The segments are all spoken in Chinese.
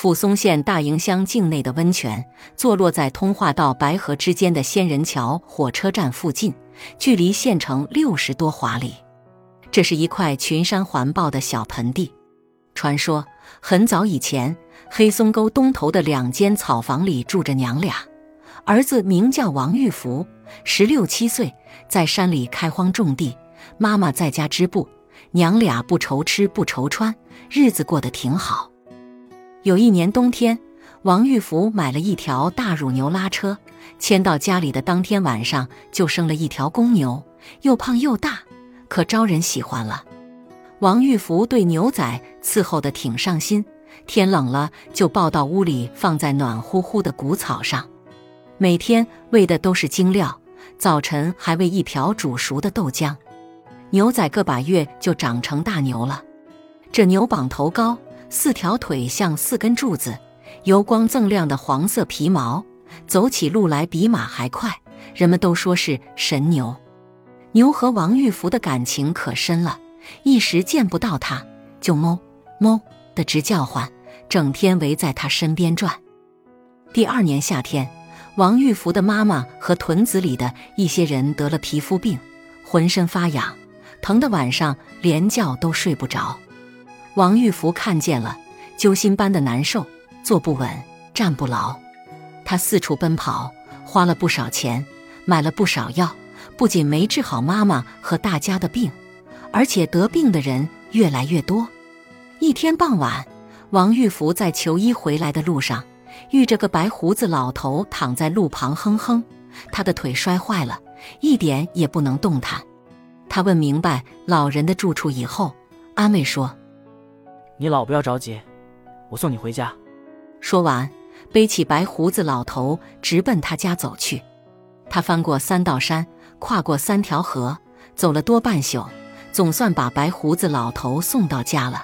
抚松县大营乡境内的温泉，坐落在通化到白河之间的仙人桥火车站附近，距离县城六十多华里。这是一块群山环抱的小盆地。传说很早以前，黑松沟东头的两间草房里住着娘俩，儿子名叫王玉福，十六七岁，在山里开荒种地，妈妈在家织布，娘俩不愁吃不愁穿，日子过得挺好。有一年冬天，王玉福买了一条大乳牛拉车，牵到家里的当天晚上就生了一条公牛，又胖又大，可招人喜欢了。王玉福对牛仔伺候的挺上心，天冷了就抱到屋里放在暖乎乎的谷草上，每天喂的都是精料，早晨还喂一瓢煮熟的豆浆。牛仔个把月就长成大牛了，这牛膀头高。四条腿像四根柱子，油光锃亮的黄色皮毛，走起路来比马还快。人们都说是神牛。牛和王玉福的感情可深了，一时见不到他，就哞哞的直叫唤，整天围在他身边转。第二年夏天，王玉福的妈妈和屯子里的一些人得了皮肤病，浑身发痒，疼得晚上连觉都睡不着。王玉福看见了，揪心般的难受，坐不稳，站不牢。他四处奔跑，花了不少钱，买了不少药，不仅没治好妈妈和大家的病，而且得病的人越来越多。一天傍晚，王玉福在求医回来的路上，遇着个白胡子老头躺在路旁哼哼，他的腿摔坏了，一点也不能动弹。他问明白老人的住处以后，安慰说。你老不要着急，我送你回家。说完，背起白胡子老头，直奔他家走去。他翻过三道山，跨过三条河，走了多半宿，总算把白胡子老头送到家了。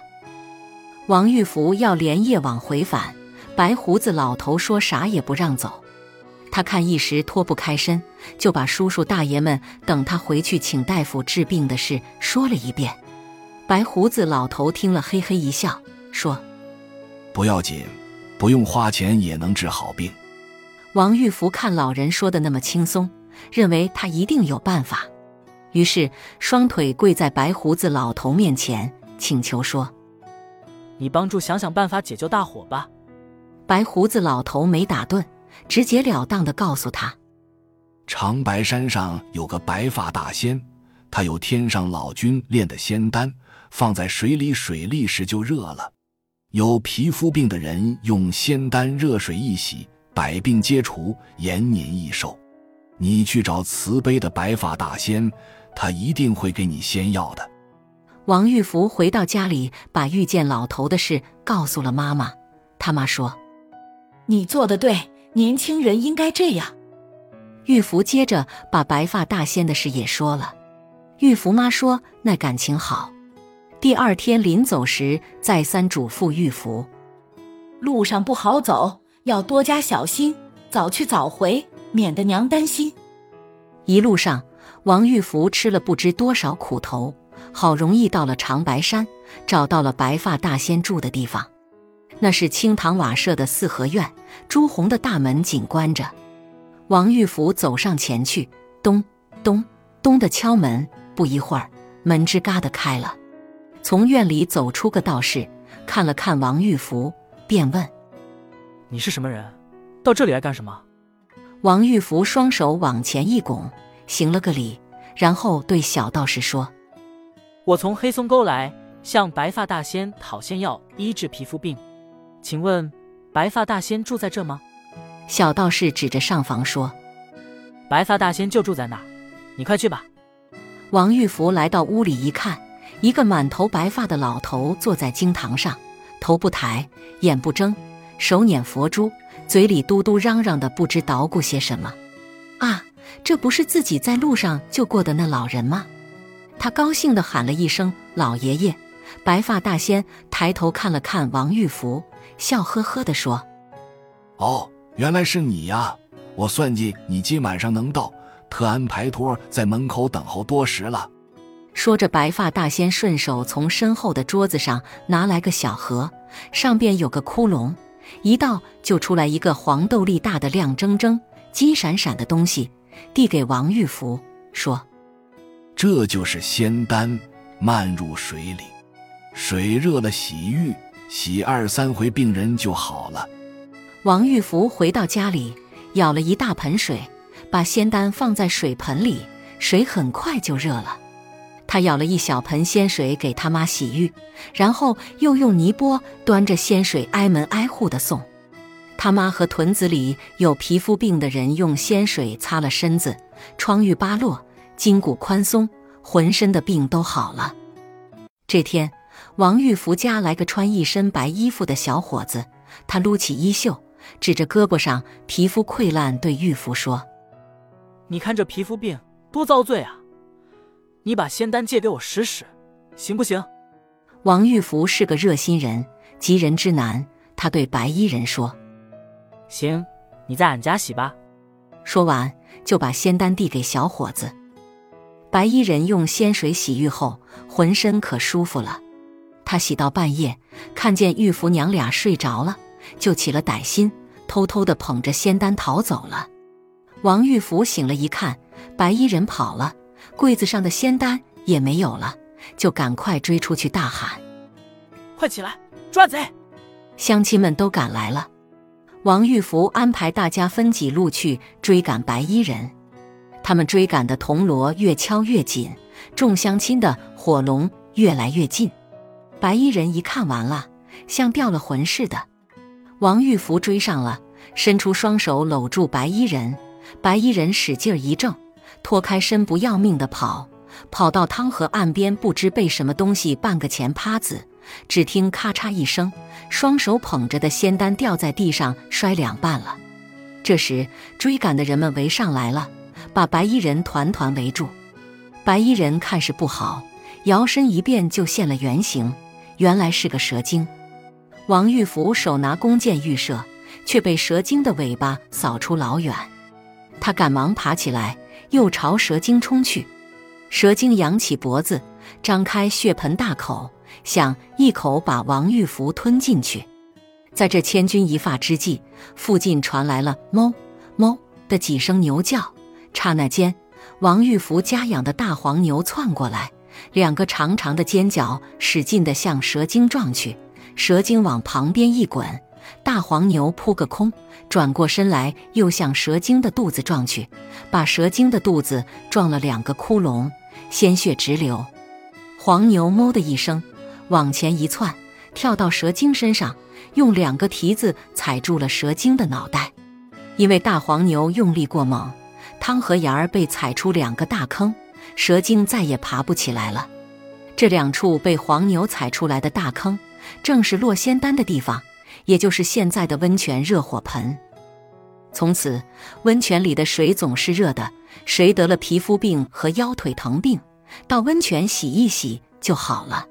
王玉福要连夜往回返，白胡子老头说啥也不让走。他看一时脱不开身，就把叔叔大爷们等他回去请大夫治病的事说了一遍。白胡子老头听了，嘿嘿一笑，说：“不要紧，不用花钱也能治好病。”王玉福看老人说的那么轻松，认为他一定有办法，于是双腿跪在白胡子老头面前，请求说：“你帮助想想办法解救大伙吧。”白胡子老头没打顿，直截了当的告诉他：“长白山上有个白发大仙，他有天上老君炼的仙丹。”放在水里，水沥时就热了。有皮肤病的人用仙丹热水一洗，百病皆除，延年益寿。你去找慈悲的白发大仙，他一定会给你仙药的。王玉福回到家里，把遇见老头的事告诉了妈妈。他妈说：“你做的对，年轻人应该这样。”玉福接着把白发大仙的事也说了。玉福妈说：“那感情好。”第二天临走时，再三嘱咐玉福：“路上不好走，要多加小心，早去早回，免得娘担心。”一路上，王玉福吃了不知多少苦头，好容易到了长白山，找到了白发大仙住的地方。那是青塘瓦舍的四合院，朱红的大门紧关着。王玉福走上前去，咚咚咚的敲门，不一会儿，门吱嘎的开了。从院里走出个道士，看了看王玉福，便问：“你是什么人？到这里来干什么？”王玉福双手往前一拱，行了个礼，然后对小道士说：“我从黑松沟来，向白发大仙讨仙药，医治皮肤病。请问，白发大仙住在这吗？”小道士指着上房说：“白发大仙就住在那儿，你快去吧。”王玉福来到屋里一看。一个满头白发的老头坐在经堂上，头不抬，眼不睁，手捻佛珠，嘴里嘟嘟嚷嚷的，不知捣鼓些什么。啊，这不是自己在路上救过的那老人吗？他高兴地喊了一声：“老爷爷！”白发大仙抬头看了看王玉福，笑呵呵地说：“哦，原来是你呀！我算计你今晚上能到，特安排托在门口等候多时了。”说着，白发大仙顺手从身后的桌子上拿来个小盒，上边有个窟窿，一倒就出来一个黄豆粒大的亮铮铮、金闪闪的东西，递给王玉福，说：“这就是仙丹，漫入水里，水热了洗浴，洗二三回，病人就好了。”王玉福回到家里，舀了一大盆水，把仙丹放在水盆里，水很快就热了。他舀了一小盆仙水给他妈洗浴，然后又用泥钵端着仙水挨门挨户的送。他妈和屯子里有皮肤病的人用仙水擦了身子，疮愈疤落，筋骨宽松，浑身的病都好了。这天，王玉福家来个穿一身白衣服的小伙子，他撸起衣袖。指着胳膊上皮肤溃烂，对玉福说：“你看这皮肤病多遭罪啊！你把仙丹借给我使使，行不行？”王玉福是个热心人，急人之难。他对白衣人说：“行，你在俺家洗吧。”说完，就把仙丹递给小伙子。白衣人用仙水洗浴后，浑身可舒服了。他洗到半夜，看见玉福娘俩睡着了。就起了歹心，偷偷的捧着仙丹逃走了。王玉福醒了，一看白衣人跑了，柜子上的仙丹也没有了，就赶快追出去，大喊：“快起来，抓贼！”乡亲们都赶来了。王玉福安排大家分几路去追赶白衣人。他们追赶的铜锣越敲越紧，众乡亲的火龙越来越近。白衣人一看完了，像掉了魂似的。王玉福追上了，伸出双手搂住白衣人，白衣人使劲一挣，脱开身不要命的跑，跑到汤河岸边，不知被什么东西半个前趴子，只听咔嚓一声，双手捧着的仙丹掉在地上，摔两半了。这时追赶的人们围上来了，把白衣人团团围住。白衣人看势不好，摇身一变就现了原形，原来是个蛇精。王玉福手拿弓箭预射，却被蛇精的尾巴扫出老远。他赶忙爬起来，又朝蛇精冲去。蛇精扬起脖子，张开血盆大口，想一口把王玉福吞进去。在这千钧一发之际，附近传来了“哞哞”的几声牛叫。刹那间，王玉福家养的大黄牛窜过来，两个长长的尖角使劲地向蛇精撞去。蛇精往旁边一滚，大黄牛扑个空，转过身来又向蛇精的肚子撞去，把蛇精的肚子撞了两个窟窿，鲜血直流。黄牛“哞”的一声，往前一窜，跳到蛇精身上，用两个蹄子踩住了蛇精的脑袋。因为大黄牛用力过猛，汤和沿儿被踩出两个大坑，蛇精再也爬不起来了。这两处被黄牛踩出来的大坑。正是落仙丹的地方，也就是现在的温泉热火盆。从此，温泉里的水总是热的。谁得了皮肤病和腰腿疼病，到温泉洗一洗就好了。